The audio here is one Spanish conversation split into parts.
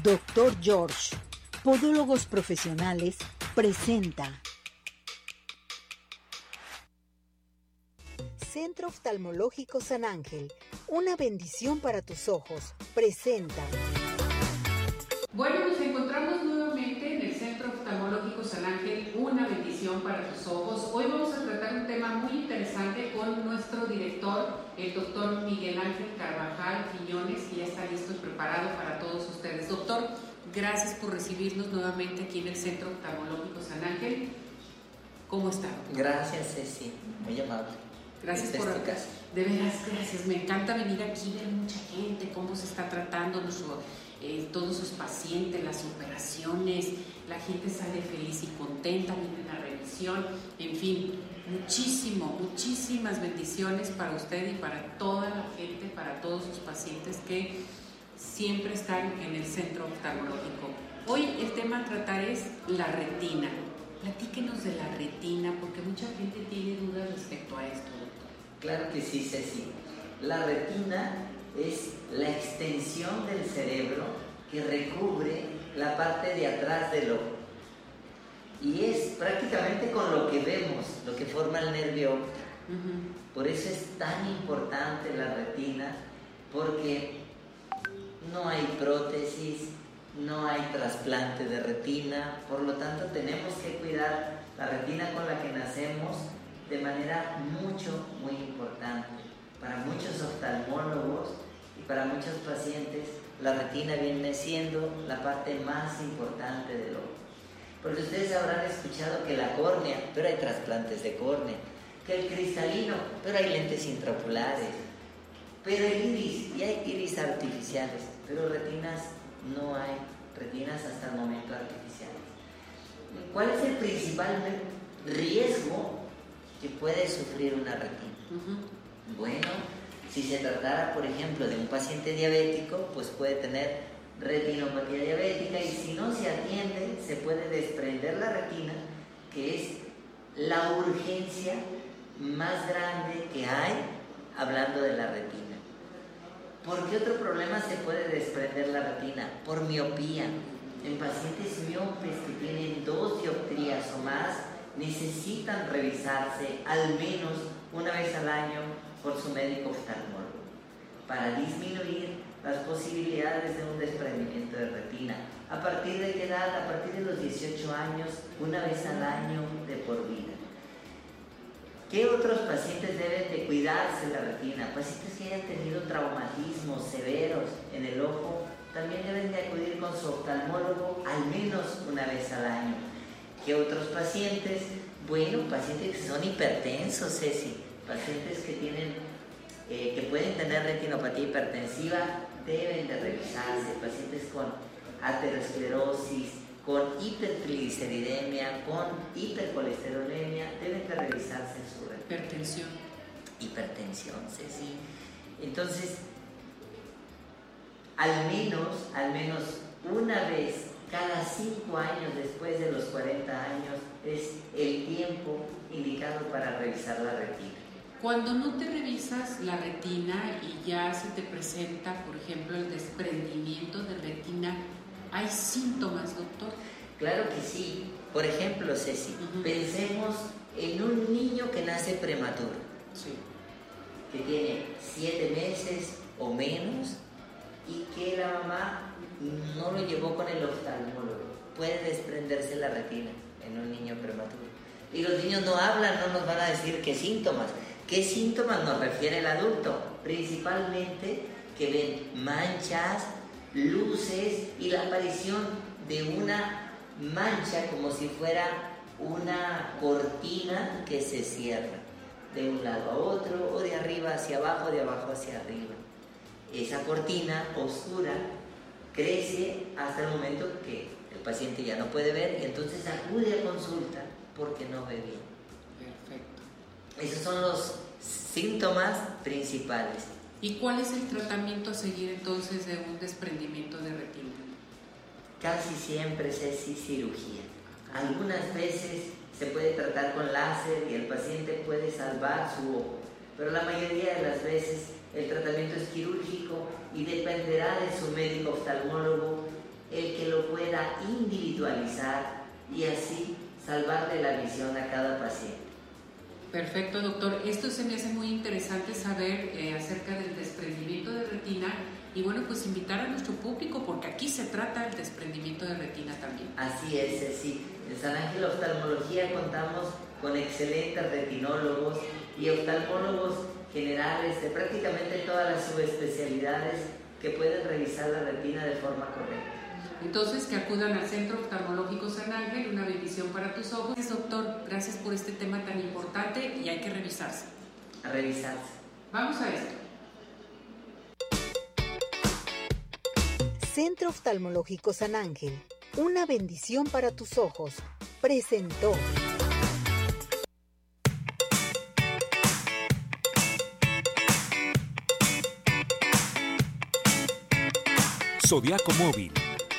Doctor George, Podólogos Profesionales, presenta. Centro Oftalmológico San Ángel, una bendición para tus ojos, presenta. Bueno, nos encontramos nuevamente en el Centro Oftalmológico San Ángel, una bendición para tus ojos. Hoy vamos a tratar un tema muy interesante con nuestro director, el doctor Miguel Ángel Carvajal Quiñones, que ya está listo y preparado para todos ustedes. Doctor, gracias por recibirnos nuevamente aquí en el Centro Oftalmológico San Ángel. ¿Cómo está? Gracias, Ceci, muy amable. Gracias por casa. De veras, gracias. Me encanta venir aquí, ver mucha gente, cómo se está tratando nuestro eh, todos sus pacientes, las operaciones, la gente sale feliz y contenta, viene la en fin, muchísimo, muchísimas bendiciones para usted y para toda la gente, para todos sus pacientes que siempre están en el centro oftalmológico. Hoy el tema a tratar es la retina. Platíquenos de la retina, porque mucha gente tiene dudas respecto a esto, doctor. Claro que sí, Ceci. La retina es la extensión del cerebro que recubre la parte de atrás del ojo. Y es prácticamente con lo que vemos, lo que forma el nervio óptico. Por eso es tan importante la retina, porque no hay prótesis, no hay trasplante de retina, por lo tanto tenemos que cuidar la retina con la que nacemos de manera mucho, muy importante para muchos oftalmólogos y para muchos pacientes, la retina viene siendo la parte más importante del ojo. Porque ustedes habrán escuchado que la córnea, pero hay trasplantes de córnea, que el cristalino, pero hay lentes intraoculares, pero el iris, y hay iris artificiales, pero retinas no hay, retinas hasta el momento artificiales. ¿Cuál es el principal riesgo que puede sufrir una retina? Bueno, si se tratara, por ejemplo, de un paciente diabético, pues puede tener retinopatía diabética y si no se atiende, se puede desprender la retina, que es la urgencia más grande que hay hablando de la retina. ¿Por qué otro problema se puede desprender la retina? Por miopía. En pacientes miopes que tienen dos dioptrías o más, necesitan revisarse al menos una vez al año por su médico oftalmólogo para disminuir las posibilidades de un desprendimiento de retina. ¿A partir de qué edad? A partir de los 18 años, una vez al año de por vida. ¿Qué otros pacientes deben de cuidarse la retina? Pacientes que hayan tenido traumatismos severos en el ojo también deben de acudir con su oftalmólogo al menos una vez al año. ¿Qué otros pacientes? Bueno, pacientes que son hipertensos, Ceci, pacientes que tienen, eh, que pueden tener retinopatía hipertensiva deben de revisarse, pacientes con aterosclerosis, con hipertrigliceridemia, con hipercolesterolemia, deben de revisarse su hipertensión. Hipertensión, sí, sí. Entonces, al menos, al menos una vez cada cinco años después de los 40 años es el tiempo indicado para revisar la retina. Cuando no te revisas la retina y ya se te presenta, por ejemplo, el desprendimiento de retina, ¿hay síntomas, doctor? Claro que sí. Por ejemplo, Ceci, pensemos en un niño que nace prematuro, que tiene siete meses o menos y que la mamá no lo llevó con el oftalmólogo. Puede desprenderse la retina en un niño prematuro. Y los niños no hablan, no nos van a decir qué síntomas. ¿Qué síntomas nos refiere el adulto? Principalmente que ven manchas, luces y la aparición de una mancha como si fuera una cortina que se cierra de un lado a otro o de arriba hacia abajo, de abajo hacia arriba. Esa cortina oscura crece hasta el momento que el paciente ya no puede ver y entonces acude a consulta porque no ve bien. Esos son los síntomas principales. ¿Y cuál es el tratamiento a seguir entonces de un desprendimiento de retina? Casi siempre es cirugía. Algunas veces se puede tratar con láser y el paciente puede salvar su ojo, pero la mayoría de las veces el tratamiento es quirúrgico y dependerá de su médico oftalmólogo el que lo pueda individualizar y así salvarle la visión a cada paciente. Perfecto, doctor. Esto se me hace muy interesante saber eh, acerca del desprendimiento de retina y bueno, pues invitar a nuestro público porque aquí se trata el desprendimiento de retina también. Así es, sí. En San Ángel Oftalmología contamos con excelentes retinólogos y oftalmólogos generales de prácticamente todas las subespecialidades que pueden revisar la retina de forma correcta. Entonces, que acudan al Centro Oftalmológico San Ángel, una bendición para tus ojos. Doctor, gracias por este tema tan importante y hay que revisarse. A revisarse. Vamos a esto. Centro Oftalmológico San Ángel, una bendición para tus ojos, presentó. Zodiaco Móvil,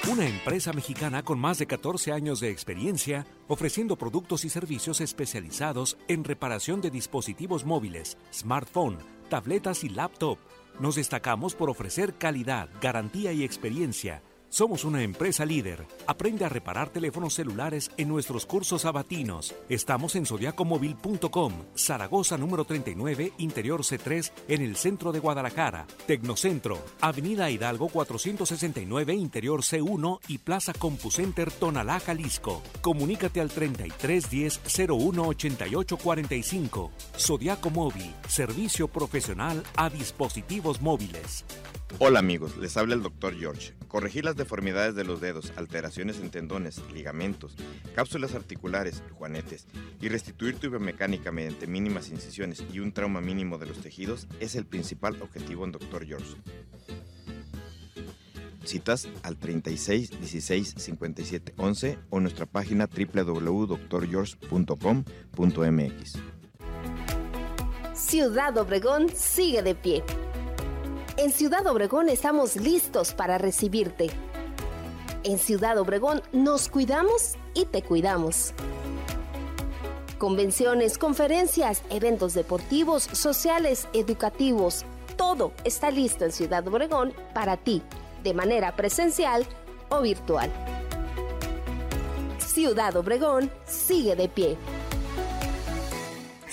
una empresa mexicana con más de 14 años de experiencia ofreciendo productos y servicios especializados en reparación de dispositivos móviles, smartphone, tabletas y laptop. Nos destacamos por ofrecer calidad, garantía y experiencia somos una empresa líder. Aprende a reparar teléfonos celulares en nuestros cursos abatinos. Estamos en zodiacomóvil.com, Zaragoza número 39, Interior C3, en el centro de Guadalajara. Tecnocentro, Avenida Hidalgo 469, Interior C1 y Plaza CompuCenter Tonalá, Jalisco. Comunícate al 3310 01 88 45. Zodiaco Móvil, servicio profesional a dispositivos móviles. Hola amigos, les habla el Dr. George. Corregir las deformidades de los dedos, alteraciones en tendones, ligamentos, cápsulas articulares, juanetes y restituir tu biomecánica mediante mínimas incisiones y un trauma mínimo de los tejidos es el principal objetivo en Dr. George. Citas al 36 16 57 11 o nuestra página www.drgeorge.com.mx. Ciudad Obregón sigue de pie en Ciudad Obregón estamos listos para recibirte. En Ciudad Obregón nos cuidamos y te cuidamos. Convenciones, conferencias, eventos deportivos, sociales, educativos, todo está listo en Ciudad Obregón para ti, de manera presencial o virtual. Ciudad Obregón sigue de pie.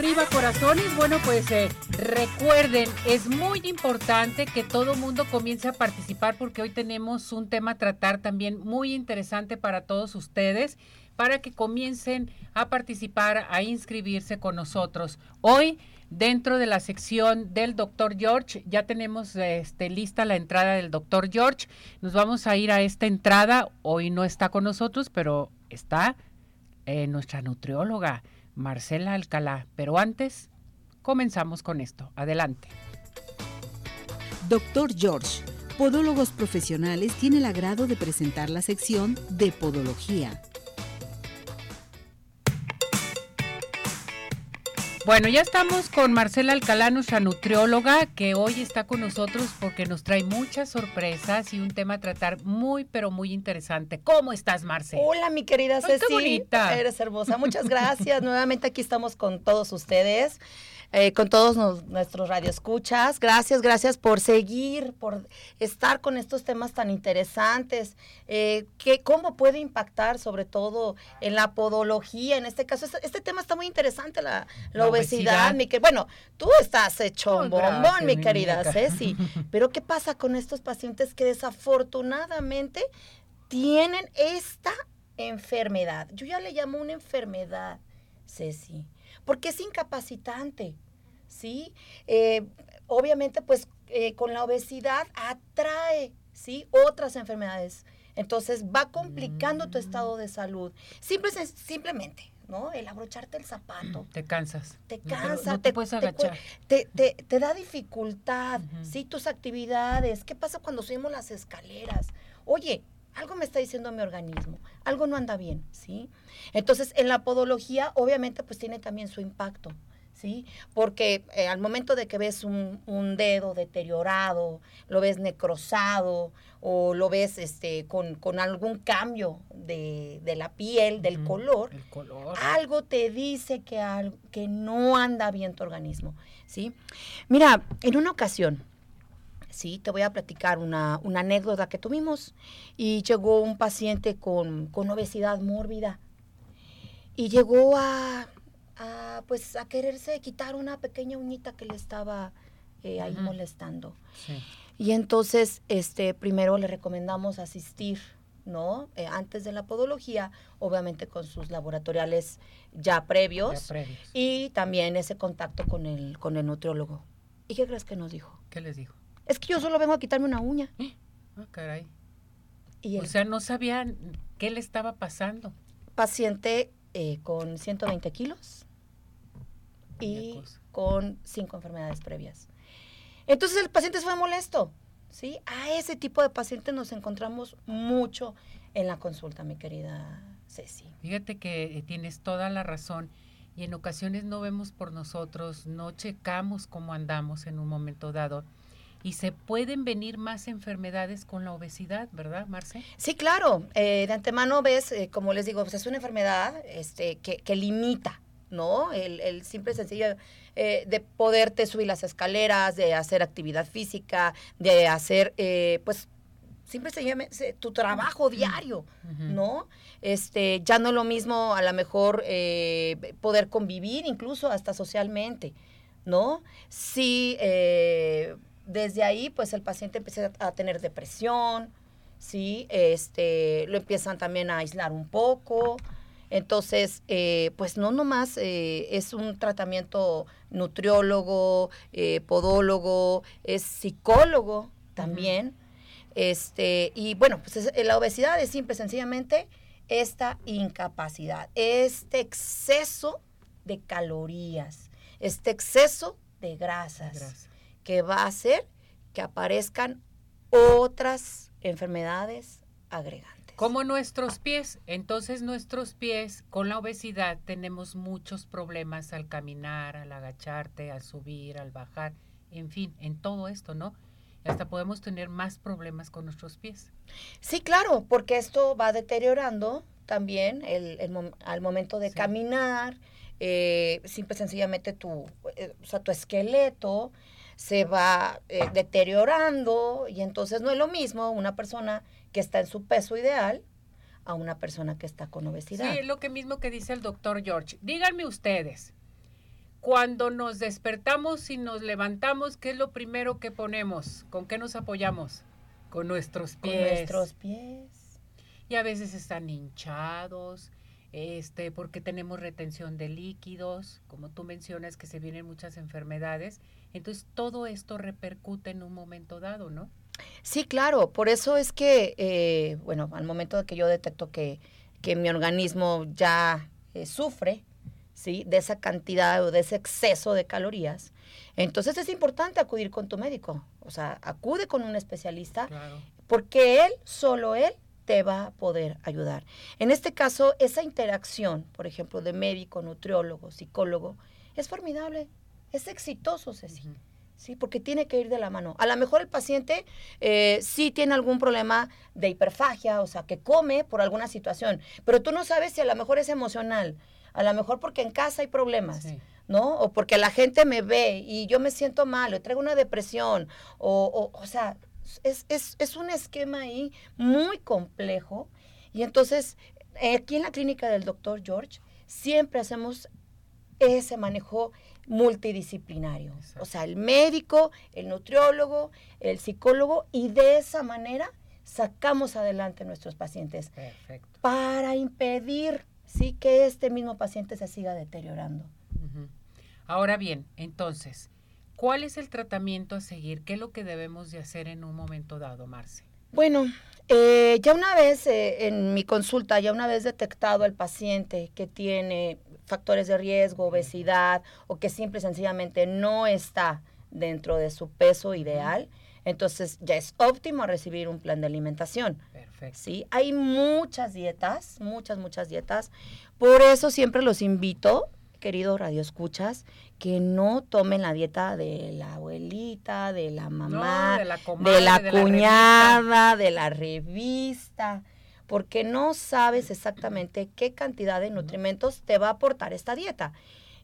Arriba, corazones. Bueno, pues eh, recuerden, es muy importante que todo mundo comience a participar porque hoy tenemos un tema a tratar también muy interesante para todos ustedes, para que comiencen a participar, a inscribirse con nosotros. Hoy, dentro de la sección del doctor George, ya tenemos este, lista la entrada del doctor George. Nos vamos a ir a esta entrada. Hoy no está con nosotros, pero está eh, nuestra nutrióloga. Marcela Alcalá. Pero antes, comenzamos con esto. Adelante. Doctor George, Podólogos Profesionales, tiene el agrado de presentar la sección de Podología. Bueno, ya estamos con Marcela Alcalá, nuestra nutrióloga, que hoy está con nosotros porque nos trae muchas sorpresas y un tema a tratar muy, pero muy interesante. ¿Cómo estás, Marcela? Hola, mi querida Ceci. qué bonita. Eres hermosa. Muchas gracias. Nuevamente aquí estamos con todos ustedes. Eh, con todos nuestros radioescuchas. Gracias, gracias por seguir, por estar con estos temas tan interesantes. Eh, que, ¿Cómo puede impactar sobre todo en la podología? En este caso, este, este tema está muy interesante, la, obesidad. Mi que, bueno, tú estás hecho un bombón, mi querida Ceci. Pero ¿qué pasa con estos pacientes que desafortunadamente tienen esta enfermedad? Yo ya le llamo una enfermedad, Ceci porque es incapacitante, ¿sí? Eh, obviamente, pues eh, con la obesidad atrae, ¿sí? Otras enfermedades. Entonces va complicando tu estado de salud. Simple, simplemente, ¿no? El abrocharte el zapato. Te cansas. Te cansa. te, puedes agachar. Te, te, da dificultad, ¿sí? Tus actividades. ¿Qué pasa cuando subimos las escaleras? Oye, algo me está diciendo mi organismo, algo no anda bien, ¿sí? Entonces, en la podología, obviamente, pues tiene también su impacto, ¿sí? Porque eh, al momento de que ves un, dedo deteriorado, lo ves necrosado o lo ves este, con, algún cambio de, la piel, del color, algo te dice que, que no anda bien tu organismo, ¿sí? Mira, en una ocasión, Sí, te voy a platicar una, anécdota que tuvimos y llegó un paciente con, obesidad mórbida y llegó a, pues a quererse quitar una pequeña uñita que le estaba eh, ahí molestando. Y entonces, este, primero le recomendamos asistir, ¿no? Eh, antes de la podología, obviamente con sus laboratoriales ya previos, ya previos, y también ese contacto con el, con el nutriólogo. ¿Y qué crees que nos dijo? ¿Qué les dijo? Es que yo solo vengo a quitarme una uña. Ah, caray. o sea, no sabían qué le estaba pasando. Paciente eh, con 120 kilos y con cinco enfermedades previas. Entonces el paciente fue molesto, ¿sí? A ese tipo de pacientes nos encontramos mucho en la consulta, mi querida Ceci. Fíjate que eh, tienes toda la razón y en ocasiones no vemos por nosotros, no checamos cómo andamos en un momento dado y se pueden venir más enfermedades con la obesidad, ¿verdad, Marce? Sí, claro. Eh, de antemano ves, eh, como les digo, pues es una enfermedad este, que, que limita, ¿no? El, el simple sencillo eh, de poderte subir las escaleras, de hacer actividad física, de hacer, pues, simple sencillamente tu trabajo diario, ¿no? Este, ya no es lo mismo a lo mejor poder convivir incluso hasta socialmente, ¿no? Sí, desde ahí, pues el paciente empieza a tener depresión, ¿sí? Este, lo empiezan también a aislar un poco. Entonces, eh, pues no nomás eh, es un tratamiento nutriólogo, eh, podólogo, es psicólogo también. Este, y bueno, pues la obesidad es simple, sencillamente esta incapacidad, este exceso de calorías, este exceso de grasas que va a hacer que aparezcan otras enfermedades agregantes. Como nuestros pies. Entonces nuestros pies con la obesidad tenemos muchos problemas al caminar, al agacharte, al subir, al bajar, en fin, en todo esto, ¿no? hasta podemos tener más problemas con nuestros pies. Sí, claro, porque esto va deteriorando también al momento de caminar, eh, simple sencillamente tu, eh, o sea, tu esqueleto, se va eh, deteriorando y entonces no es lo mismo una persona que está en su peso ideal a una persona que está con obesidad. Sí, es lo que mismo que dice el doctor George. Díganme ustedes, cuando nos despertamos y nos levantamos, ¿qué es lo primero que ponemos? ¿Con qué nos apoyamos? Con nuestros pies. Con nuestros pies. Y a veces están hinchados, este, porque tenemos retención de líquidos, como tú mencionas que se vienen muchas enfermedades entonces, todo esto repercute en un momento dado, ¿no? Sí, claro. Por eso es que, eh, bueno, al momento de que yo detecto que, mi organismo ya eh, sufre, ¿sí? De esa cantidad o de ese exceso de calorías, entonces es importante acudir con tu médico. O sea, acude con un especialista porque él, solo él, te va a poder ayudar. En este caso, esa interacción, por ejemplo, de médico, nutriólogo, psicólogo, es formidable, es exitoso, Ceci. Sí, porque tiene que ir de la mano. A lo mejor el paciente eh, sí tiene algún problema de hiperfagia, o sea, que come por alguna situación, pero tú no sabes si a lo mejor es emocional, a lo mejor porque en casa hay problemas. ¿no? O porque la gente me ve y yo me siento mal, o traigo una depresión, o, o, o sea, es, es, es, un esquema ahí muy complejo. Y entonces, aquí en la clínica del doctor George, siempre hacemos ese manejo multidisciplinario. O sea, el médico, el nutriólogo, el psicólogo, y de esa manera sacamos adelante a nuestros pacientes. Perfecto. Para impedir sí que este mismo paciente se siga deteriorando. Ahora bien, entonces, ¿cuál es el tratamiento a seguir? ¿Qué es lo que debemos de hacer en un momento dado, Marce? Bueno, eh, ya una vez eh, en mi consulta, ya una vez detectado el paciente que tiene factores de riesgo, obesidad o que simple y sencillamente no está dentro de su peso ideal, entonces ya es óptimo recibir un plan de alimentación. Perfecto. ¿sí? Hay muchas dietas, muchas, muchas dietas. Por eso siempre los invito, queridos radioescuchas, que no tomen la dieta de la abuelita, de la mamá, de, la, cuñada, de la revista porque no sabes exactamente qué cantidad de nutrimentos te va a aportar esta dieta.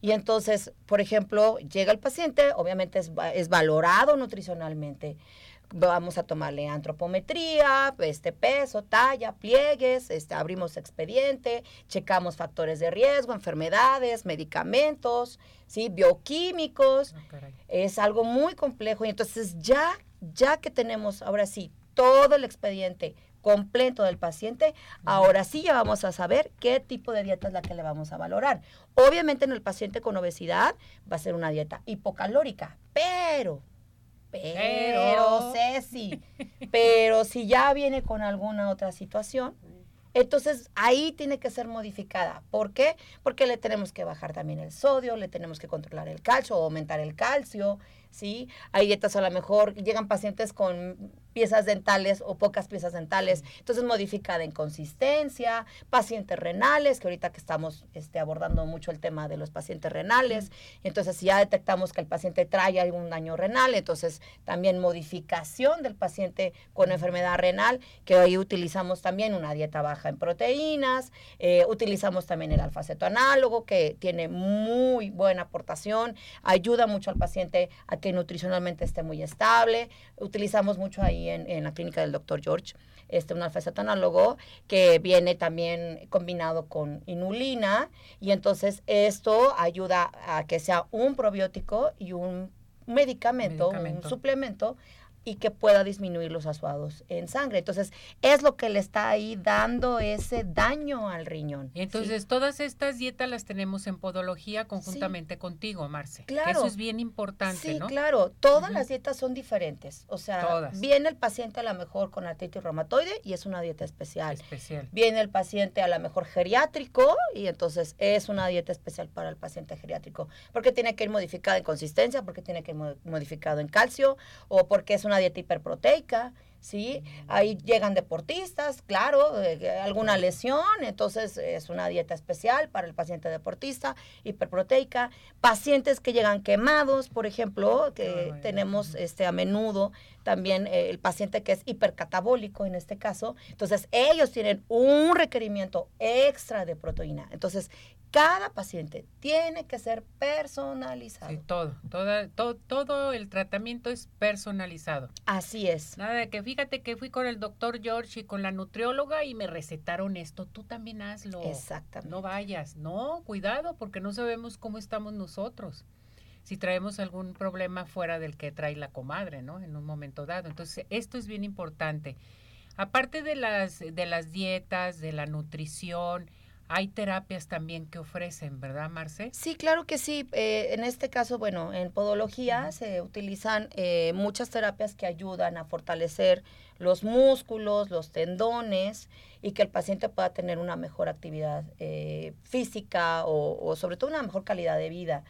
Y entonces, por ejemplo, llega el paciente, obviamente es, valorado nutricionalmente. Vamos a tomarle antropometría, este peso, talla, pliegues, este, abrimos expediente, checamos factores de riesgo, enfermedades, medicamentos, ¿sí? bioquímicos. Ah, es algo muy complejo y entonces ya, ya que tenemos ahora sí todo el expediente completo del paciente, ahora sí ya vamos a saber qué tipo de dieta es la que le vamos a valorar. Obviamente en el paciente con obesidad va a ser una dieta hipocalórica, pero, pero, Ceci, pero si ya viene con alguna otra situación, entonces ahí tiene que ser modificada. ¿Por qué? Porque le tenemos que bajar también el sodio, le tenemos que controlar el calcio o aumentar el calcio, ¿sí? Hay dietas a lo mejor, llegan pacientes con piezas dentales o pocas piezas dentales, entonces modificada en consistencia, pacientes renales, que ahorita que estamos este, abordando mucho el tema de los pacientes renales, entonces si ya detectamos que el paciente trae algún daño renal, entonces también modificación del paciente con enfermedad renal, que ahí utilizamos también una dieta baja en proteínas, eh, utilizamos también el alfaceto análogo, que tiene muy buena aportación, ayuda mucho al paciente a que nutricionalmente esté muy estable, utilizamos mucho ahí en, la clínica del doctor George, este, un alfaceto análogo que viene también combinado con inulina y entonces esto ayuda a que sea un probiótico y un medicamento, medicamento. un suplemento y que pueda disminuir los asuados en sangre. Entonces, es lo que le está ahí dando ese daño al riñón. Entonces, todas estas dietas las tenemos en podología conjuntamente contigo, Marce. Claro. eso es bien importante, sí, claro. Todas las dietas son diferentes. O sea, viene el paciente a lo mejor con artritis reumatoide y es una dieta especial. Especial. Viene el paciente a lo mejor geriátrico y entonces es una dieta especial para el paciente geriátrico. Porque tiene que ir modificada en consistencia, porque tiene que ir modificado en calcio o porque es una dieta hiperproteica, ¿sí? Ahí llegan deportistas, claro, eh, alguna lesión, entonces es una dieta especial para el paciente deportista, hiperproteica. Pacientes que llegan quemados, por ejemplo, que tenemos este a menudo también eh, el paciente que es hipercatabólico en este caso, entonces ellos tienen un requerimiento extra de proteína. Entonces, cada paciente tiene que ser personalizado. Sí, todo, todo, todo el tratamiento es personalizado. Así es. Nada de que fíjate que fui con el doctor George y con la nutrióloga y me recetaron esto, tú también hazlo. Exactamente. No vayas, no, cuidado, porque no sabemos cómo estamos nosotros. Si traemos algún problema fuera del que trae la comadre, ¿no? En un momento dado. Entonces, esto es bien importante. Aparte de las, de las dietas, de la nutrición, hay terapias también que ofrecen, ¿verdad, Marce? Sí, claro que sí. Eh, en este caso, bueno, en podología se utilizan eh, muchas terapias que ayudan a fortalecer los músculos, los tendones y que el paciente pueda tener una mejor actividad eh, física o, sobre todo una mejor calidad de vida.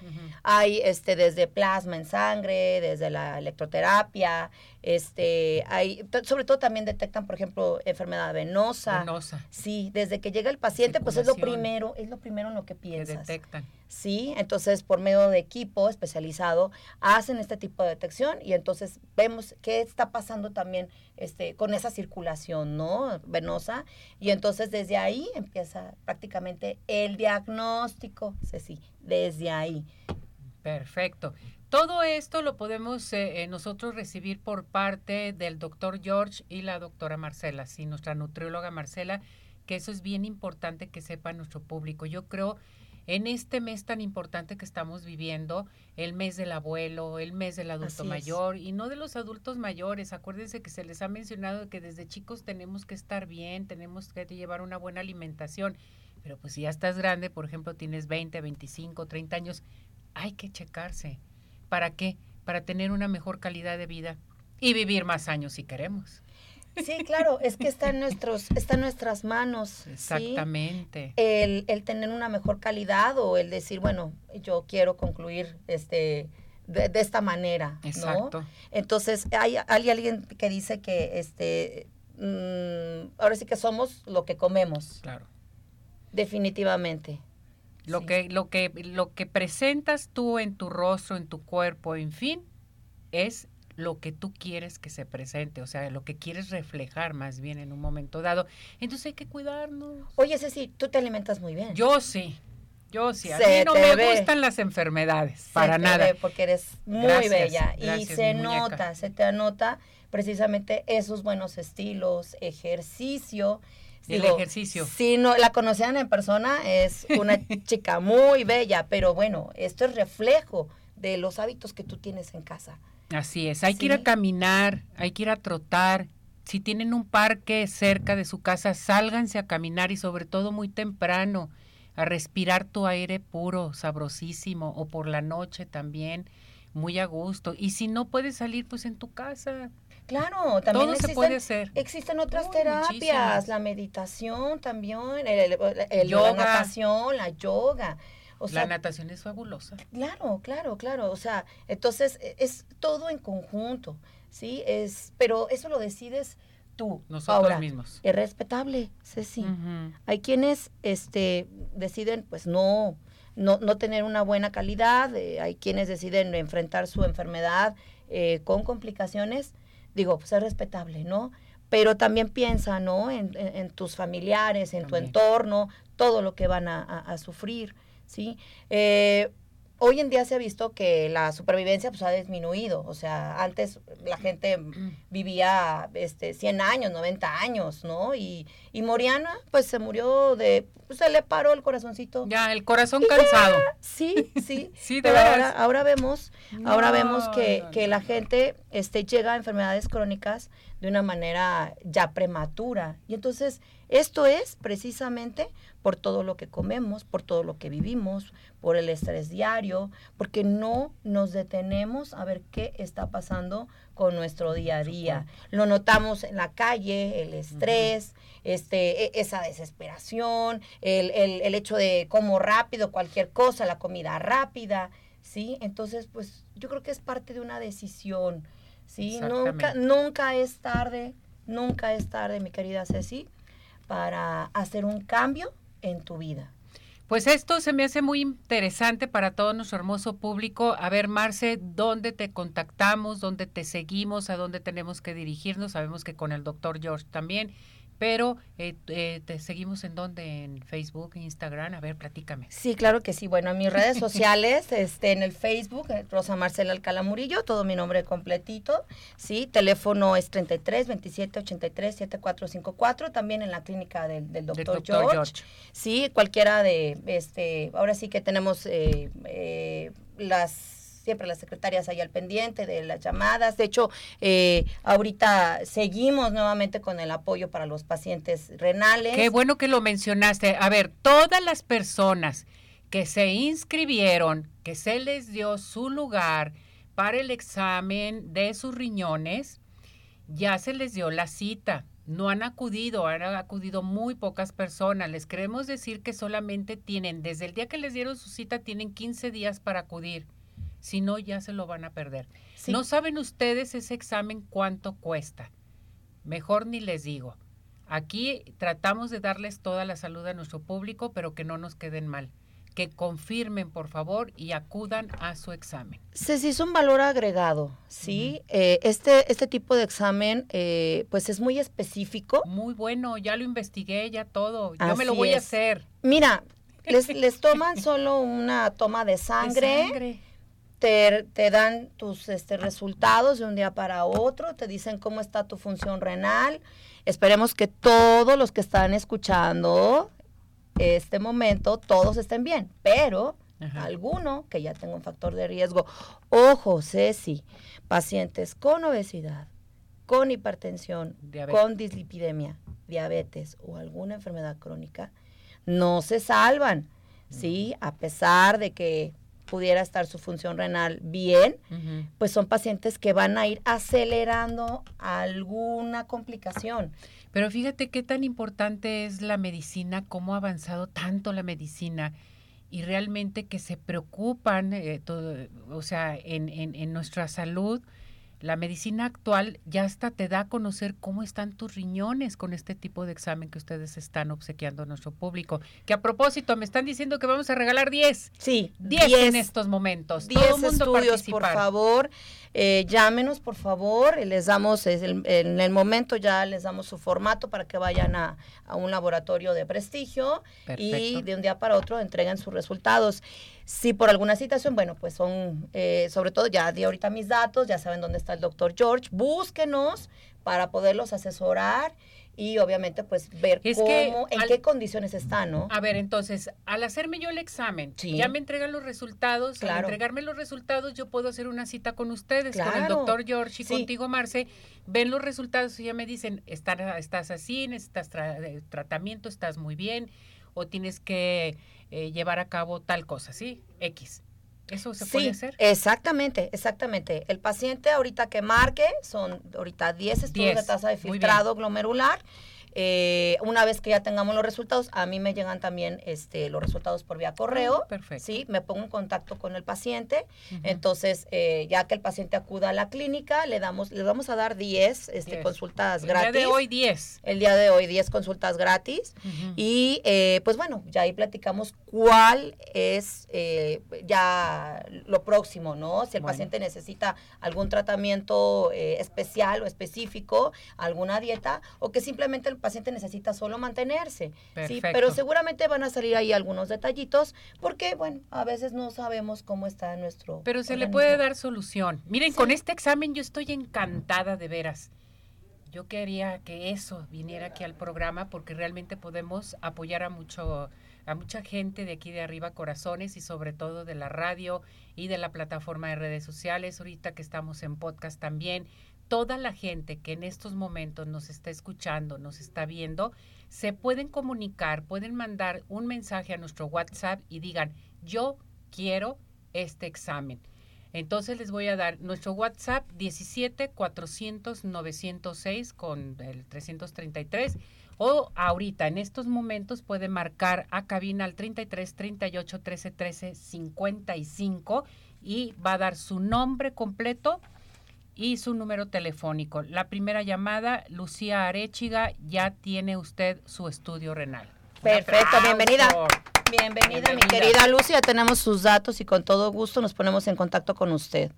Hay este desde plasma en sangre, desde la electroterapia, este hay sobre todo también detectan por ejemplo enfermedad venosa. Venosa. Sí, desde que llega el paciente pues es lo primero, es lo primero en lo que piensas. detectan. ¿sí? Entonces, por medio de equipo especializado, hacen este tipo de detección y entonces vemos qué está pasando también este, con esa circulación, ¿no? Venosa. Y entonces desde ahí empieza prácticamente el diagnóstico, Ceci, desde ahí. Perfecto. Todo esto lo podemos eh, eh, nosotros recibir por parte del doctor George y la doctora Marcela, sí, nuestra nutrióloga Marcela, que eso es bien importante que sepa nuestro público. Yo creo en este mes tan importante que estamos viviendo, el mes del abuelo, el mes del adulto mayor y no de los adultos mayores. Acuérdense que se les ha mencionado que desde chicos tenemos que estar bien, tenemos que llevar una buena alimentación. Pero pues si ya estás grande, por ejemplo, tienes 20, 25, 30 años, hay que checarse. ¿Para qué? Para tener una mejor calidad de vida y vivir más años si queremos. Sí, claro, es que está en, nuestros, está en nuestras manos. Exactamente. El, el, tener una mejor calidad o el decir, bueno, yo quiero concluir este de, esta manera. Exacto. Entonces, hay, hay, alguien que dice que este mm, ahora sí que somos lo que comemos. Claro. Definitivamente. Lo, que, lo, que, lo que presentas tú en tu rostro, en tu cuerpo, en fin, es lo que tú quieres que se presente, o sea, lo que quieres reflejar más bien en un momento dado. Entonces hay que cuidarnos. Oye, Ceci, tú te alimentas muy bien. Yo sí. Yo sí, a mí no me gustan las enfermedades, para nada. porque eres muy bella y se nota, se te anota precisamente esos buenos estilos, ejercicio. El ejercicio. Si no la conocían en persona, es una chica muy bella, pero bueno, esto es reflejo de los hábitos que tú tienes en casa. Así es, hay que ir a caminar, hay que ir a trotar. Si tienen un parque cerca de su casa, sálganse a caminar y sobre todo muy temprano, a respirar tu aire puro, sabrosísimo, o por la noche también, muy a gusto. Y si no puedes salir, pues en tu casa. Claro, también existen, se puede hacer. Existen otras terapias, la meditación también, el, yoga. la natación, la yoga la natación es fabulosa. Claro, claro, claro. O sea, entonces e, es todo en conjunto, ¿sí? Es, pero eso lo decides tú. Nosotros mismos. Es respetable, Ceci. Hay quienes este, deciden, pues no, no, no tener una buena calidad, eh, hay quienes deciden enfrentar su enfermedad eh, con complicaciones. Digo, pues es respetable, ¿no? Pero también piensa, ¿no? En, tus familiares, en tu entorno, todo lo que van a sufrir. ¿Sí? Eh, hoy en día se ha visto que la supervivencia pues, ha disminuido. O sea, antes la gente vivía este, 100 años, 90 años, ¿no? Y, y Moriana, pues se murió de. Pues, se le paró el corazoncito. Ya, el corazón cansado. sí, sí. sí, de Ahora, ahora vemos, ahora vemos que, que la gente este, llega a enfermedades crónicas de una manera ya prematura. Y entonces, esto es precisamente por todo lo que comemos, por todo lo que vivimos, por el estrés diario, porque no nos detenemos a ver qué está pasando con nuestro día a día. Lo notamos en la calle, el estrés, este, e, esa desesperación, el, el, hecho de como rápido cualquier cosa, la comida rápida, ¿sí? Entonces, pues yo creo que es parte de una decisión, ¿sí? Nunca, nunca es tarde, nunca es tarde, mi querida Ceci, para hacer un cambio en tu vida. Pues esto se me hace muy interesante para todo nuestro hermoso público. A ver, Marce, ¿dónde te contactamos? ¿Dónde te seguimos? ¿A dónde tenemos que dirigirnos? Sabemos que con el doctor George también. Pero eh, eh, te seguimos en dónde, en Facebook, Instagram, a ver, platícame. Sí, claro que sí. Bueno, en mis redes sociales, este, en el Facebook, eh, Rosa Marcela Alcala Murillo, todo mi nombre completito, sí, teléfono es 33 27 83 7454, también en la clínica del, del doctor, George. Sí, cualquiera de, este, ahora sí que tenemos las siempre las secretarias ahí al pendiente de las llamadas. De hecho, eh, ahorita seguimos nuevamente con el apoyo para los pacientes renales. Qué bueno que lo mencionaste. A ver, todas las personas que se inscribieron, que se les dio su lugar para el examen de sus riñones, ya se les dio la cita. No han acudido, han acudido muy pocas personas. Les queremos decir que solamente tienen, desde el día que les dieron su cita, tienen 15 días para acudir si no ya se lo van a perder. No saben ustedes ese examen cuánto cuesta. Mejor ni les digo. Aquí tratamos de darles toda la salud a nuestro público, pero que no nos queden mal. que confirmen, por favor, y acudan a su examen. Se hizo un valor agregado, ¿sí? Eh, este, este tipo de examen, eh, pues es muy específico. Muy bueno, ya lo investigué, ya todo. Yo me lo voy a hacer. Mira, les, les toman solo una toma de sangre. Te, te, dan tus este, resultados de un día para otro, te dicen cómo está tu función renal. Esperemos que todos los que están escuchando este momento todos estén bien, pero alguno que ya tenga un factor de riesgo. Ojo, Ceci, pacientes con obesidad, con hipertensión, con dislipidemia, diabetes o alguna enfermedad crónica, no se salvan, ¿sí? A pesar de que pudiera estar su función renal bien, pues son pacientes que van a ir acelerando alguna complicación. Pero fíjate qué tan importante es la medicina, cómo ha avanzado tanto la medicina y realmente que se preocupan, eh, todo, o sea, en, en, en nuestra salud la medicina actual ya hasta te da a conocer cómo están tus riñones con este tipo de examen que ustedes están obsequiando a nuestro público. Que a propósito, me están diciendo que vamos a regalar 10. Sí, 10 en estos momentos. 10 estudios, por favor. Eh, llámenos, por favor. Les damos, en el momento ya les damos su formato para que vayan a, a un laboratorio de prestigio y de un día para otro entreguen sus resultados. Si por alguna situación, bueno, pues son, eh, sobre todo ya di ahorita mis datos, ya saben dónde está el doctor George, búsquenos para poderlos asesorar y obviamente pues ver cómo, en qué condiciones están, ¿no? A ver, entonces, al hacerme yo el examen, ya me entregan los resultados, al entregarme los resultados yo puedo hacer una cita con ustedes, con el doctor George y contigo, Marce, ven los resultados y ya me dicen, estás, estás así, necesitas eh, tratamiento, estás muy bien, o tienes que eh, llevar a cabo tal cosa, ¿sí? X. ¿Eso se puede hacer? Exactamente, exactamente. El paciente ahorita que marque son ahorita 10 estudios de tasa de filtrado glomerular eh, una vez que ya tengamos los resultados, a mí me llegan también este, los resultados por vía correo. Ah, perfecto. Sí, me pongo en contacto con el paciente. Entonces, eh, ya que el paciente acuda a la clínica, le damos, le vamos a dar 10 este, consultas gratis. El día de hoy 10. El día de hoy 10 consultas gratis. Y eh, pues bueno, ya ahí platicamos cuál es ya lo próximo, ¿no? Si el paciente necesita algún tratamiento especial o específico, alguna dieta, o que simplemente el paciente necesita solo mantenerse. ¿sí? Pero seguramente van a salir ahí algunos detallitos porque, bueno, a veces no sabemos cómo está nuestro. Pero se le puede dar solución. Miren, con este examen yo estoy encantada de veras. Yo quería que eso viniera aquí al programa porque realmente podemos apoyar a mucho a mucha gente de aquí de arriba corazones y sobre todo de la radio y de la plataforma de redes sociales ahorita que estamos en podcast también toda la gente que en estos momentos nos está escuchando, nos está viendo, se pueden comunicar, pueden mandar un mensaje a nuestro WhatsApp y digan, yo quiero este examen. Entonces les voy a dar nuestro WhatsApp 17 400 906 con el 333 o ahorita en estos momentos puede marcar a cabina al 33 38 13 13 55 y va a dar su nombre completo y su número telefónico. La primera llamada, Lucía Arechiga, ya tiene usted su estudio renal. Perfecto, bienvenida. bienvenida. mi querida Lucía. Tenemos sus datos y con todo gusto nos ponemos en contacto con usted.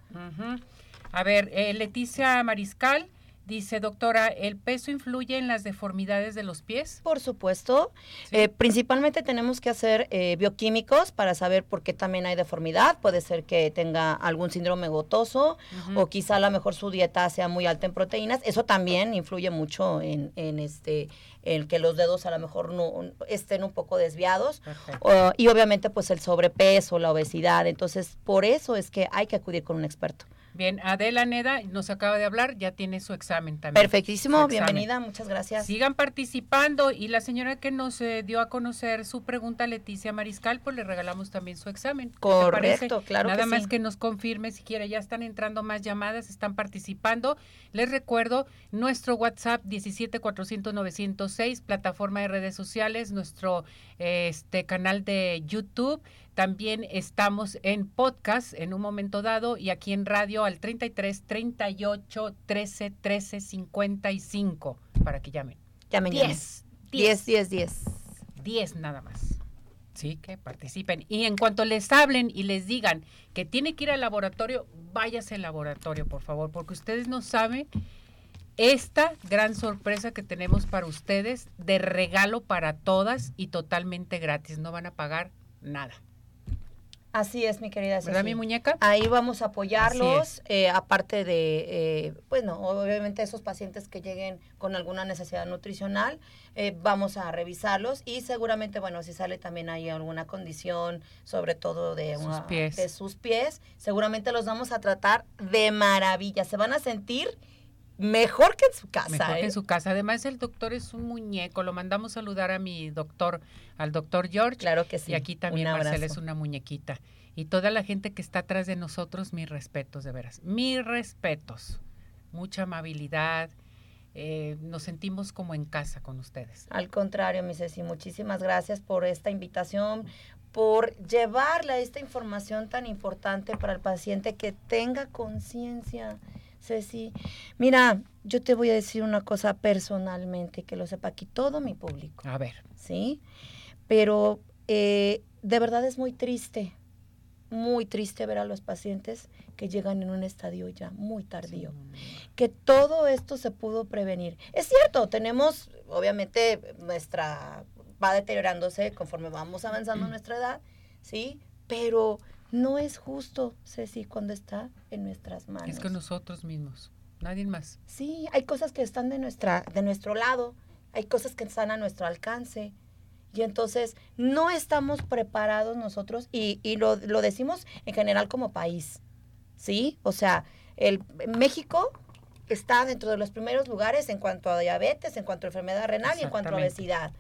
A ver, eh, Leticia Mariscal, Dice, doctora, ¿el peso influye en las deformidades de los pies? Por supuesto. Eh, principalmente tenemos que hacer eh, bioquímicos para saber por qué también hay deformidad. Puede ser que tenga algún síndrome gotoso o quizá a lo mejor su dieta sea muy alta en proteínas. Eso también influye mucho en, en este en que los dedos a lo mejor no estén un poco desviados y obviamente pues el sobrepeso, la obesidad. Entonces, por eso es que hay que acudir con un experto. Bien, Adela Neda nos acaba de hablar, ya tiene su examen también. Perfectísimo, bienvenida, muchas gracias. Sigan participando y la señora que nos eh, dio a conocer su pregunta, Leticia Mariscal, pues le regalamos también su examen. Correcto, claro. Nada más que nos confirme si quiere, ya están entrando más llamadas, están participando. Les recuerdo nuestro WhatsApp 17400 plataforma de redes sociales, nuestro este canal de YouTube también estamos en podcast en un momento dado y aquí en radio al 33 38 13 13 55 para que llamen. Llamen. 10. 10, 10, 10. 10 nada más. Sí, que participen. Y en cuanto les hablen y les digan que tiene que ir al laboratorio, váyase al laboratorio, por favor, porque ustedes no saben esta gran sorpresa que tenemos para ustedes de regalo para todas y totalmente gratis. No van a pagar nada. Así es, mi querida ¿Verdad, mi muñeca? Ahí vamos a apoyarlos, eh, aparte de, eh, bueno, obviamente esos pacientes que lleguen con alguna necesidad nutricional, eh, vamos a revisarlos y seguramente, bueno, si sale también ahí alguna condición, sobre todo de, sus pies. de sus pies, seguramente los vamos a tratar de maravilla. Se van a sentir mejor que en su casa. Mejor que en ¿eh? su casa. Además, el doctor es un muñeco. Lo mandamos saludar a mi doctor, al doctor George. Claro que sí. Y aquí también Marcela es una muñequita. Y toda la gente que está atrás de nosotros, mis respetos, de veras. Mis respetos. Mucha amabilidad. Eh, nos sentimos como en casa con ustedes. Al contrario, mi Ceci, muchísimas gracias por esta invitación, por llevarle esta información tan importante para el paciente que tenga conciencia. Ceci, mira, yo te voy a decir una cosa personalmente, que lo sepa aquí todo mi público, A ver. ¿sí? Pero eh, de verdad es muy triste, muy triste ver a los pacientes que llegan en un estadio ya muy tardío que todo esto se pudo prevenir. Es cierto, tenemos, obviamente, nuestra, va deteriorándose conforme vamos avanzando en nuestra edad, ¿sí? Pero no es justo, Ceci, cuando está en nuestras manos. Es que nosotros mismos. Nadie más. Sí, hay cosas que están de, nuestra, de nuestro lado, hay cosas que están a nuestro alcance. Y entonces no estamos preparados nosotros, y, y lo, lo decimos en general como país, ¿sí? O sea, el, México está dentro de los primeros lugares en cuanto a diabetes, en cuanto a enfermedad renal y en cuanto a obesidad.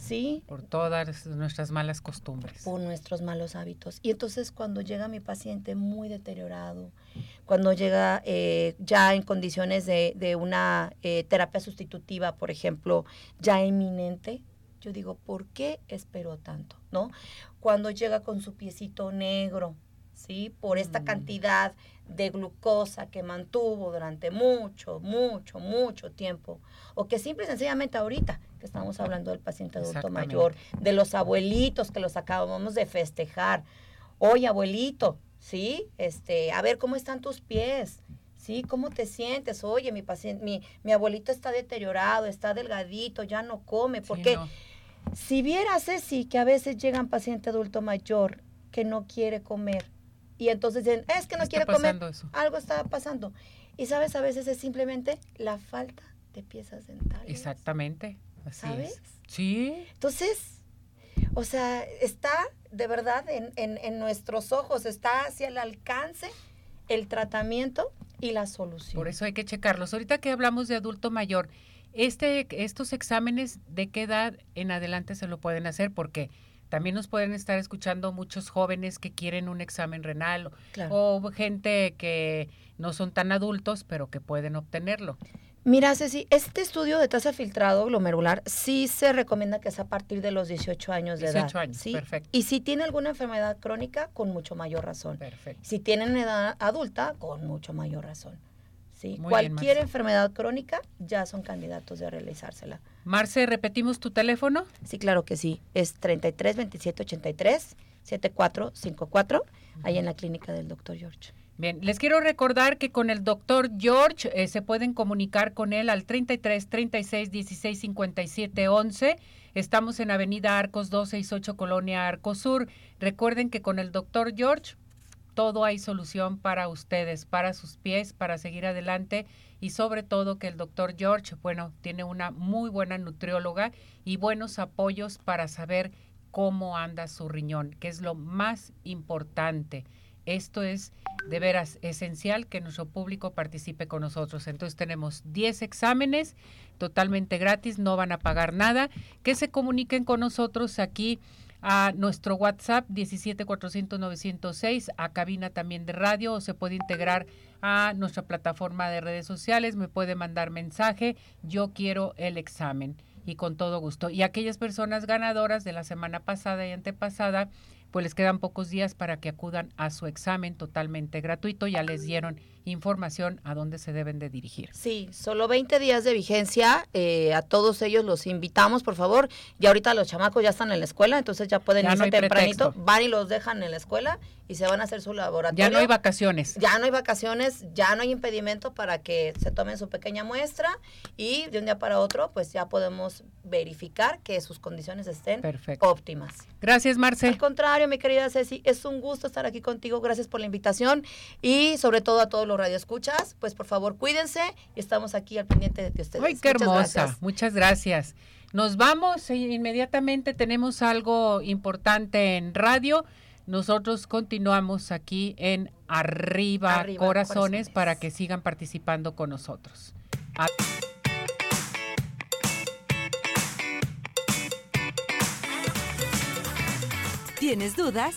¿Sí? Por todas nuestras malas costumbres. por nuestros malos hábitos. Y entonces cuando llega mi paciente muy deteriorado, cuando llega eh, ya en condiciones de, de una eh, terapia sustitutiva, por ejemplo, ya inminente, yo digo, ¿por qué esperó tanto? ¿No? Cuando llega con su piecito negro, ¿sí? Por esta Mm. cantidad de glucosa que mantuvo durante mucho, mucho, mucho tiempo. O que simple y sencillamente ahorita, que estamos hablando del paciente adulto mayor, de los abuelitos que los acabamos de festejar. Oye, abuelito, ¿sí? Este, a ver cómo están tus pies. ¿Sí? ¿Cómo te sientes? Oye, mi paciente, mi, mi abuelito está deteriorado, está delgadito, ya no come. Sí, Porque no. si vieras, Ceci, que a veces llegan paciente adulto mayor que no quiere comer y entonces dicen, es que no quiere comer, eso. algo está pasando. Y sabes, a veces es simplemente la falta de piezas dentales. Exactamente. Así ¿Sabes? es. Sí. Entonces, o sea, está de verdad en, en- en nuestros ojos, está hacia el alcance el tratamiento y la solución. Por eso hay que checarlos. Ahorita que hablamos de adulto mayor, este, estos exámenes, ¿de qué edad en adelante se lo pueden hacer? Porque también nos pueden estar escuchando muchos jóvenes que quieren un examen renal Claro. o gente que no son tan adultos, pero que pueden obtenerlo. Mira, Ceci, este estudio de tasa filtrado glomerular sí se recomienda que es a partir de los 18 años de edad. 18 años, ¿sí? perfecto. Y si tiene alguna enfermedad crónica, con mucho mayor razón. Perfecto. Si tienen edad adulta, con mucho mayor razón. ¿Sí? Muy Cualquier enfermedad crónica ya son candidatos de realizársela. Marce, ¿repetimos tu teléfono? Sí, claro que sí. Es 33 27 83 7454, ahí en la clínica del doctor George. Bien, les quiero recordar que con el doctor George eh, se pueden comunicar con él al 33 36 16 57 11. Estamos en Avenida Arcos 268, Colonia Arcos Sur. Recuerden que con el doctor George todo hay solución para ustedes, para sus pies, para seguir adelante y sobre todo que el doctor George, bueno, tiene una muy buena nutrióloga y buenos apoyos para saber cómo anda su riñón, que es lo más importante. Esto es de veras esencial que nuestro público participe con nosotros. Entonces tenemos 10 exámenes totalmente gratis, no van a pagar nada. Que se comuniquen con nosotros aquí a nuestro WhatsApp 17400-906, a cabina también de radio o se puede integrar a nuestra plataforma de redes sociales, me puede mandar mensaje, yo quiero el examen y con todo gusto. Y aquellas personas ganadoras de la semana pasada y antepasada, pues les quedan pocos días para que acudan a su examen totalmente gratuito, ya les dieron información a dónde se deben de dirigir. Sí, solo 20 días de vigencia. eh, a todos ellos los invitamos, por favor. Y ahorita los chamacos ya están en la escuela, entonces ya pueden Ya irse tempranito. pretexto. Van y los dejan en la escuela y se van a hacer su laboratorio. Ya no hay vacaciones. Ya no hay vacaciones, ya no hay impedimento para que se tomen su pequeña muestra y de un día para otro, pues ya podemos verificar que sus condiciones estén Perfecto. óptimas. Gracias, Marce. Al contrario, mi querida Ceci, es un gusto estar aquí contigo. Gracias por la invitación y sobre todo a todos los radioescuchas, pues por favor cuídense y estamos aquí al pendiente de ustedes. Ay, qué Muchas hermosa. gracias. Muchas gracias. Nos vamos e inmediatamente. Tenemos algo importante en radio. Nosotros continuamos aquí en Arriba, Arriba Corazones, Corazones. para que sigan participando con nosotros. A- ¿Tienes dudas?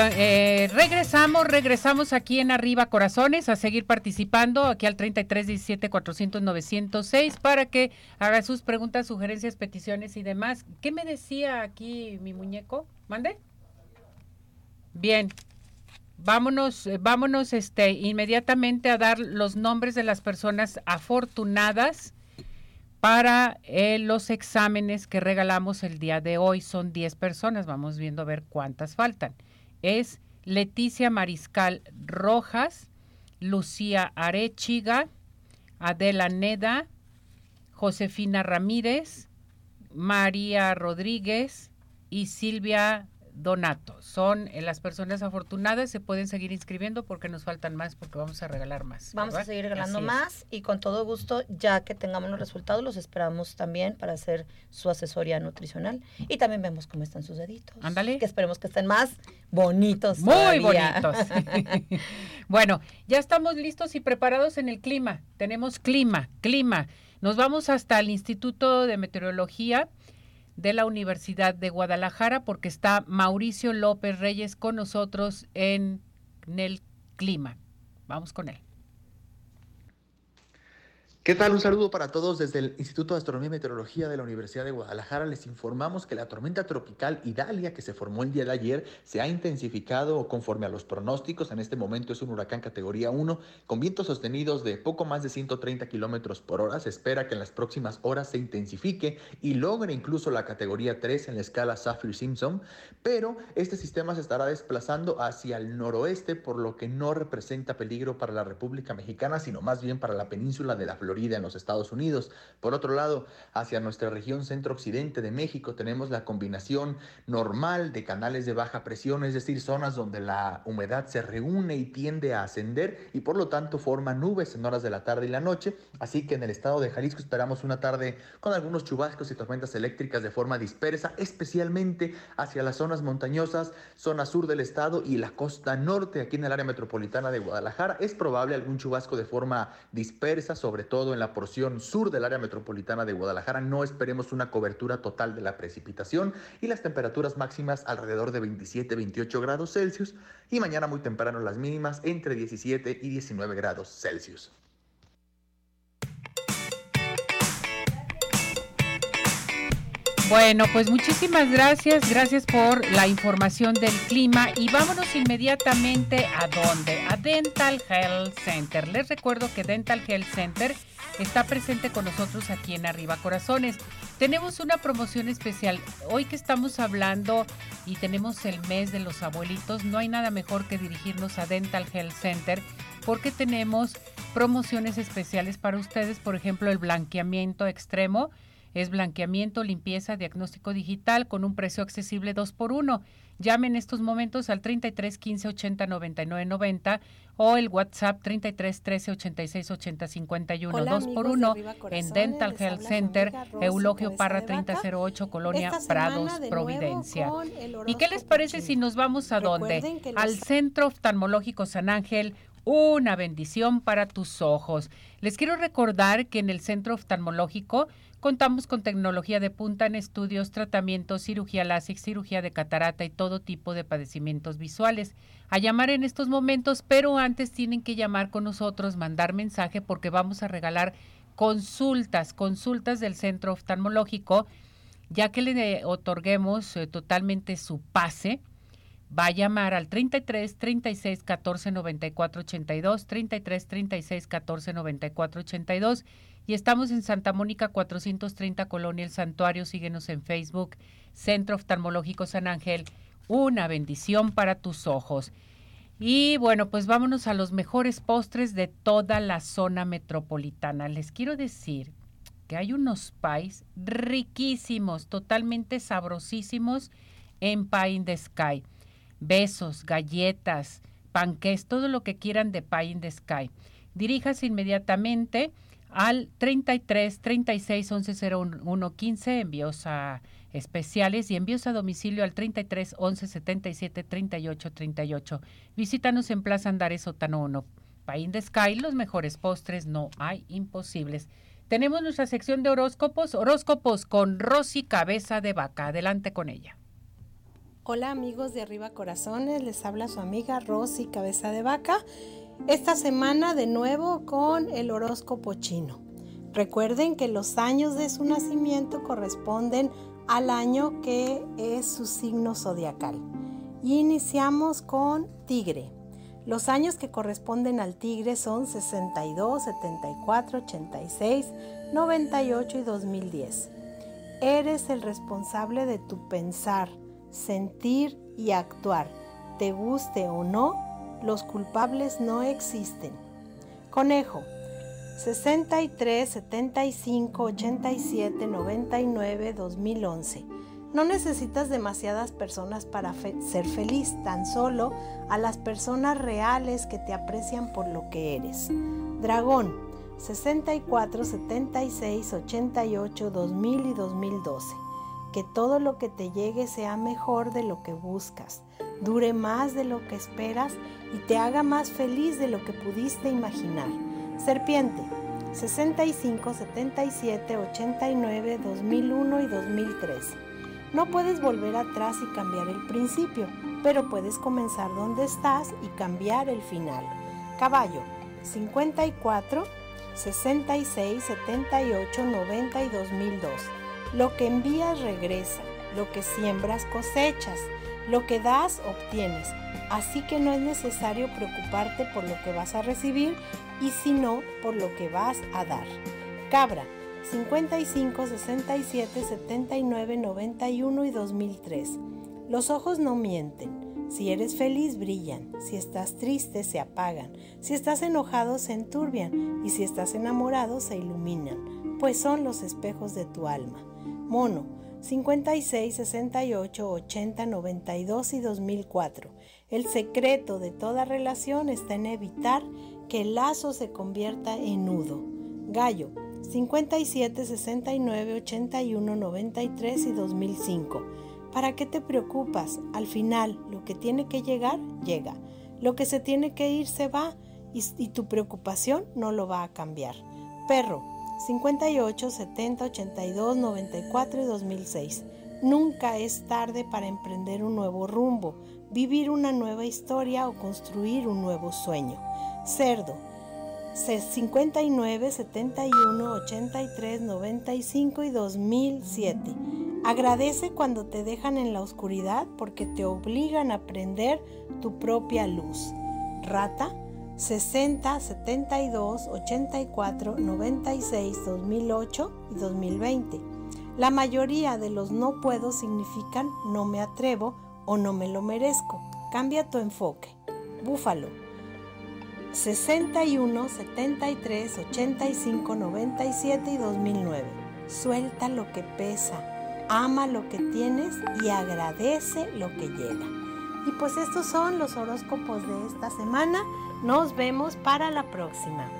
Eh, regresamos, regresamos aquí en Arriba Corazones a seguir participando aquí al 33 17 400 906 para que haga sus preguntas, sugerencias, peticiones y demás. ¿Qué me decía aquí mi muñeco? ¿Mande? Bien. Vámonos, eh, vámonos este inmediatamente a dar los nombres de las personas afortunadas para eh, los exámenes que regalamos el día de hoy. Son 10 personas, vamos viendo a ver cuántas faltan. Es Leticia Mariscal Rojas, Lucía Arechiga, Adela Neda, Josefina Ramírez, María Rodríguez y Silvia Donato. Son eh, las personas afortunadas, se pueden seguir inscribiendo porque nos faltan más, porque vamos a regalar más. Vamos a seguir regalando Así es. más y con todo gusto, ya que tengamos los resultados, los esperamos también para hacer su asesoría nutricional. Y también vemos cómo están sus deditos. Ándale. Que esperemos que estén más bonitos. Muy todavía. bonitos. bueno, ya estamos listos y preparados en el clima. Tenemos clima, clima. Nos vamos hasta el Instituto de Meteorología de la Universidad de Guadalajara porque está Mauricio López Reyes con nosotros en, en el clima. Vamos con él. ¿Qué tal? Un saludo para todos desde el Instituto de Astronomía y Meteorología de la Universidad de Guadalajara. Les informamos que la tormenta tropical Idalia que se formó el día de ayer se ha intensificado conforme a los pronósticos. En este momento es un huracán categoría 1 con vientos sostenidos de poco más de 130 kilómetros por hora. Se espera que en las próximas horas se intensifique y logre incluso la categoría 3 en la escala Saffir-Simpson. Pero este sistema se estará desplazando hacia el noroeste, por lo que no representa peligro para la República Mexicana, sino más bien para la península de la Florida en los Estados Unidos. Por otro lado, hacia nuestra región centro-occidente de México tenemos la combinación normal de canales de baja presión, es decir, zonas donde la humedad se reúne y tiende a ascender y por lo tanto forma nubes en horas de la tarde y la noche. Así que en el estado de Jalisco esperamos una tarde con algunos chubascos y tormentas eléctricas de forma dispersa, especialmente hacia las zonas montañosas, zona sur del estado y la costa norte, aquí en el área metropolitana de Guadalajara. Es probable algún chubasco de forma dispersa, sobre todo en la porción sur del área metropolitana de Guadalajara. No esperemos una cobertura total de la precipitación y las temperaturas máximas alrededor de 27-28 grados Celsius y mañana muy temprano las mínimas entre 17 y 19 grados Celsius. Bueno, pues muchísimas gracias, gracias por la información del clima y vámonos inmediatamente a dónde, a Dental Health Center. Les recuerdo que Dental Health Center está presente con nosotros aquí en Arriba Corazones. Tenemos una promoción especial. Hoy que estamos hablando y tenemos el mes de los abuelitos, no hay nada mejor que dirigirnos a Dental Health Center porque tenemos promociones especiales para ustedes, por ejemplo, el blanqueamiento extremo Es blanqueamiento, limpieza, diagnóstico digital con un precio accesible 2 por 1 Llame en estos momentos al 33 15 80 99 90 o el WhatsApp 33 13 86 80 51 2 por 1 en Dental Health Center Eulogio Parra 3008 Colonia Prados Providencia. ¿Y qué les parece si nos vamos a dónde? Al Centro Oftalmológico San Ángel una bendición para tus ojos. Les quiero recordar que en el Centro Oftalmológico Contamos con tecnología de punta en estudios, tratamientos, cirugía láser, cirugía de catarata y todo tipo de padecimientos visuales. A llamar en estos momentos, pero antes tienen que llamar con nosotros, mandar mensaje porque vamos a regalar consultas, consultas del centro oftalmológico, ya que le otorguemos eh, totalmente su pase. Va a llamar al 33 36 14 94 82, 33 36 14 94 82 y estamos en Santa Mónica 430 Colonia El Santuario. Síguenos en Facebook, Centro Oftalmológico San Ángel. Una bendición para tus ojos. Y bueno, pues vámonos a los mejores postres de toda la zona metropolitana. Les quiero decir que hay unos pies riquísimos, totalmente sabrosísimos en Pie in the Sky. Besos, galletas, panques, todo lo que quieran de Pie in the Sky. Diríjase inmediatamente al 33 36 11 01 15 envíos a especiales y envíos a domicilio al 33 11 77 38 38. Visítanos en Plaza Andares Sotano 1. Pain de Sky, los mejores postres, no hay imposibles. Tenemos nuestra sección de horóscopos, horóscopos con Rosy Cabeza de Vaca. Adelante con ella. Hola amigos de Arriba Corazones, les habla su amiga Rosy Cabeza de Vaca esta semana de nuevo con el horóscopo chino. Recuerden que los años de su nacimiento corresponden al año que es su signo zodiacal. Y iniciamos con Tigre. Los años que corresponden al Tigre son 62, 74, 86, 98 y 2010. Eres el responsable de tu pensar, sentir y actuar, te guste o no, los culpables no existen. Conejo. 63 75 87 99 2011. No necesitas demasiadas personas para ser feliz, tan solo a las personas reales que te aprecian por lo que eres. Dragón 64 76 88 2000 y 2012. Que todo lo que te llegue sea mejor de lo que buscas dure más de lo que esperas y te haga más feliz de lo que pudiste imaginar. Serpiente, 65, 77, 89, 2001 y 2003. No puedes volver atrás y cambiar el principio, pero puedes comenzar donde estás y cambiar el final. Caballo, 54, 66, 78, 90 y 2002. Lo que envías regresa, lo que siembras cosechas. Lo que das, obtienes. Así que no es necesario preocuparte por lo que vas a recibir y sino por lo que vas a dar. Cabra, 55, 67, 79, 91 y 2003. Los ojos no mienten. Si eres feliz, brillan. Si estás triste, se apagan. Si estás enojado, se enturbian. Y si estás enamorado, se iluminan, pues son los espejos de tu alma. Mono, 56, 68, 80, 92 y 2004. El secreto de toda relación está en evitar que el lazo se convierta en nudo. Gallo, 57, 69, 81, 93 y 2005. ¿Para qué te preocupas? Al final, lo que tiene que llegar, llega. Lo que se tiene que ir, se va y, y tu preocupación no lo va a cambiar. Perro, 58, 70, 82, 94 y 2006. Nunca es tarde para emprender un nuevo rumbo, vivir una nueva historia o construir un nuevo sueño. Cerdo. 59, 71, 83, 95 y 2007. Agradece cuando te dejan en la oscuridad porque te obligan a prender tu propia luz. Rata 60, 72, 84, 96, 2008 y 2020. La mayoría de los no puedo significan no me atrevo o no me lo merezco. Cambia tu enfoque. Búfalo. 61, 73, 85, 97 y 2009. suelta lo que pesa, ama lo que tienes y agradece lo que llega. Y pues estos son los horóscopos de esta semana. Nos vemos para la próxima.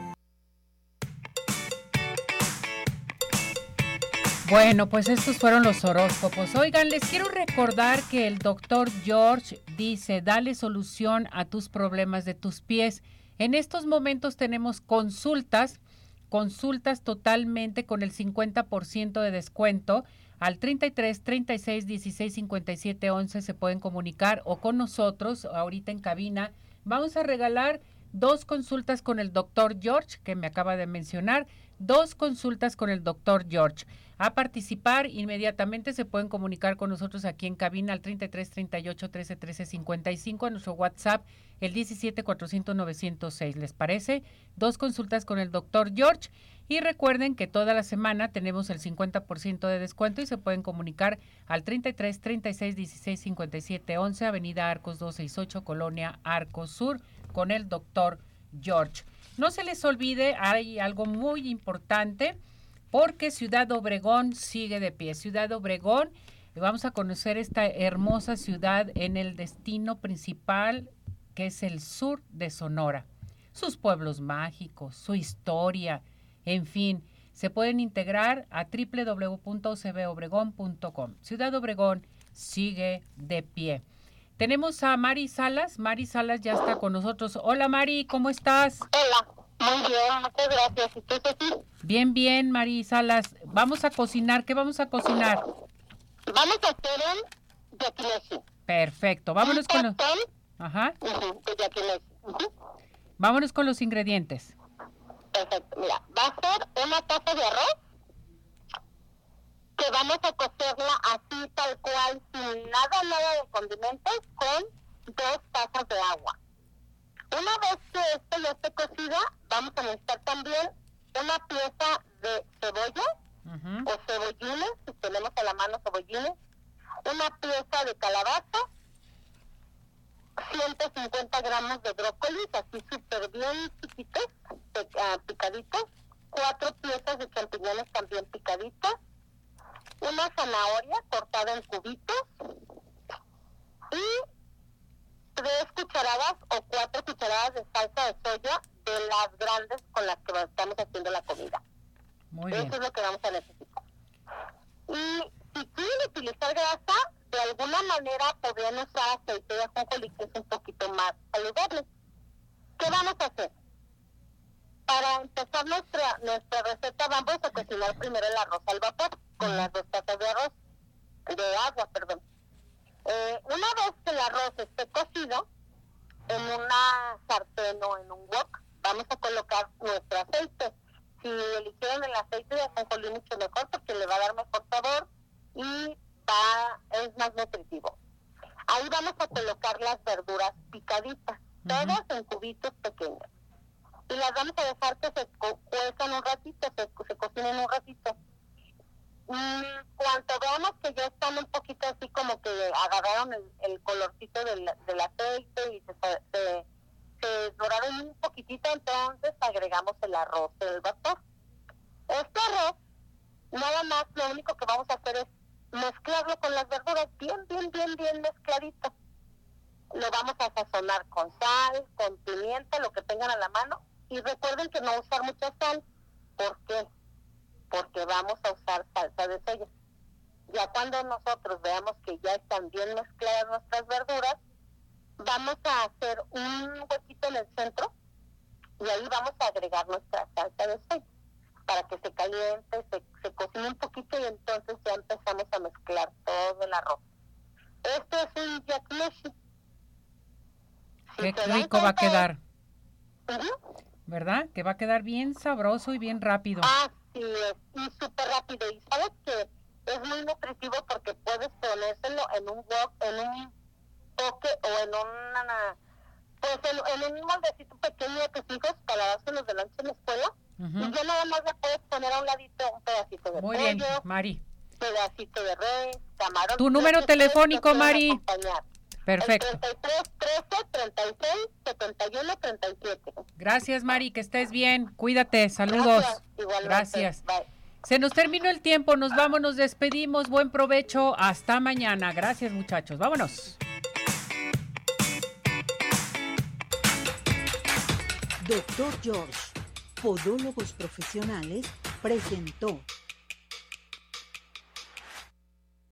Bueno, pues estos fueron los horóscopos. Oigan, les quiero recordar que el doctor George dice, dale solución a tus problemas de tus pies. En estos momentos tenemos consultas, consultas totalmente con el 50% de descuento. Al 33 36 16 57 11 se pueden comunicar o con nosotros ahorita en cabina. Vamos a regalar dos consultas con el doctor George, que me acaba de mencionar, dos consultas con el doctor George a participar. Inmediatamente se pueden comunicar con nosotros aquí en cabina al 33 38 13 13 55 a nuestro WhatsApp el 17 400 906. ¿Les parece? Dos consultas con el doctor George. Y recuerden que toda la semana tenemos el 50% de descuento y se pueden comunicar al 33 36 16 57 11, Avenida Arcos 268, Colonia Arcos Sur, con el doctor George. No se les olvide, hay algo muy importante porque Ciudad Obregón sigue de pie. Ciudad Obregón, vamos a conocer esta hermosa ciudad en el destino principal que es el sur de Sonora. Sus pueblos mágicos, su historia, en fin, se pueden integrar a www.cbobregón.com. Ciudad Obregón sigue de pie. Tenemos a Mari Salas. Mari Salas ya está con nosotros. Hola Mari, ¿cómo estás? Hola. Muy bien, muchas gracias. ¿Y tú, Bien, bien, Mari Salas. Vamos a cocinar. ¿Qué vamos a cocinar? Vamos a hacer un yaquinesi. Perfecto. Vámonos con los... Ajá. Vámonos con los ingredientes. Perfecto. Mira, va a ser una taza de arroz que vamos a cocerla así tal cual, sin nada, nada de condimentos, con dos tazas de agua. Una vez que esto ya esté cocida, vamos a necesitar también una pieza de cebolla o cebollines, si tenemos a la mano cebollines, una pieza de calabaza, 150 gramos de brócoli, así súper bien chiquitos, uh, picaditos, cuatro piezas de champiñones también picaditas, una zanahoria cortada en cubitos y tres cucharadas o cuatro cucharadas de salsa de soya de las grandes con las que estamos haciendo la comida. Muy Eso es lo que vamos a necesitar. Y si quieren utilizar grasa, de alguna manera podrían usar aceite de ajonjolí, que es un poquito más saludable. ¿Qué vamos a hacer? Para empezar nuestra, nuestra receta, vamos a cocinar primero el arroz al vapor, con las dos tazas de arroz, de agua, perdón. Eh, una vez que el arroz esté cocido, en una sartén o en un wok, vamos a colocar nuestro aceite. Si eligieron el aceite de ajonjolí mucho mejor porque le va a dar mejor sabor y va, es más nutritivo. Ahí vamos a colocar las verduras picaditas, todas en cubitos pequeños. Y las vamos a dejar que se cuezan un ratito, se, se cocinen un ratito Mm, cuando veamos que ya están un poquito así como que agarraron el, colorcito del, aceite y se, se, doraron un poquitito, entonces agregamos el arroz del vapor. Este arroz, nada más, lo único que vamos a hacer es mezclarlo con las verduras, bien, bien, bien, bien mezcladito. Lo vamos a sazonar con sal, con pimienta, lo que tengan a la mano. Y recuerden que no usar mucha sal, porque porque vamos a usar salsa de soya. Ya cuando nosotros veamos que ya están bien mezcladas nuestras verduras, vamos a hacer un huequito en el centro y ahí vamos a agregar nuestra salsa de soya para que se caliente, se, se cocine un poquito y entonces ya empezamos a mezclar todo el arroz. Esto es un yakmeshi. Qué rico va a quedar. ¿Verdad? Que va a quedar bien sabroso y bien rápido. Ah, y es súper rápido. Y sabes que es muy nutritivo porque puedes ponérselo en un wok, en un toque o en una pues en, en, un moldecito pequeño de tus hijos para dárselos de noche en la escuela y ya nada más le puedes poner a un ladito un pedacito de Muy pollo, bien, Mari. pedacito de res, camarón. Tu número telefónico, Mari. Perfecto. El 33 13 36 71 37. Gracias, Mari, que estés bien. Cuídate. Saludos. Gracias. Gracias. Bye. Se nos terminó el tiempo, nos vamos, nos despedimos. Buen provecho, hasta mañana. Gracias muchachos, vámonos. Doctor George, Podólogos Profesionales, presentó